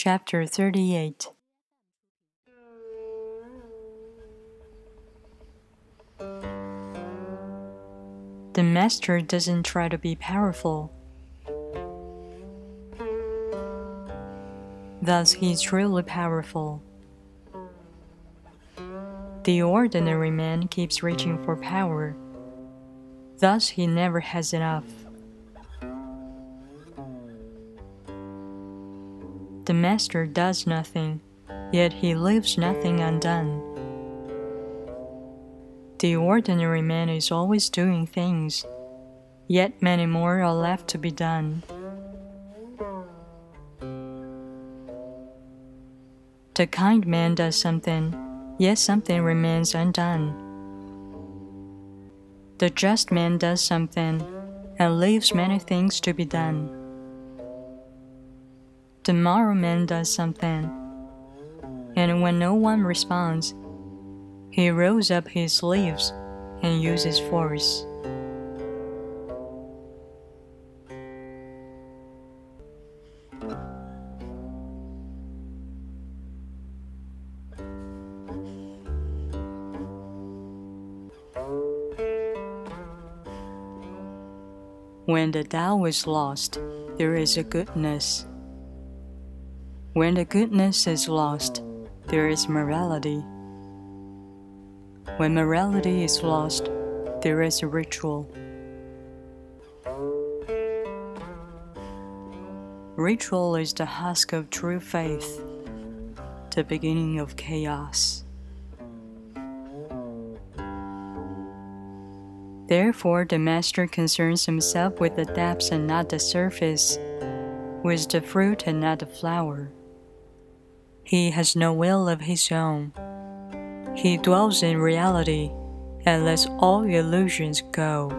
Chapter 38 The master doesn't try to be powerful. Thus, he is truly powerful. The ordinary man keeps reaching for power. Thus, he never has enough. The master does nothing, yet he leaves nothing undone. The ordinary man is always doing things, yet many more are left to be done. The kind man does something, yet something remains undone. The just man does something and leaves many things to be done. Tomorrow man does something, and when no one responds, he rolls up his sleeves and uses force. When the Tao is lost, there is a goodness. When the goodness is lost, there is morality. When morality is lost, there is a ritual. Ritual is the husk of true faith, the beginning of chaos. Therefore, the master concerns himself with the depths and not the surface, with the fruit and not the flower. He has no will of his own. He dwells in reality and lets all illusions go.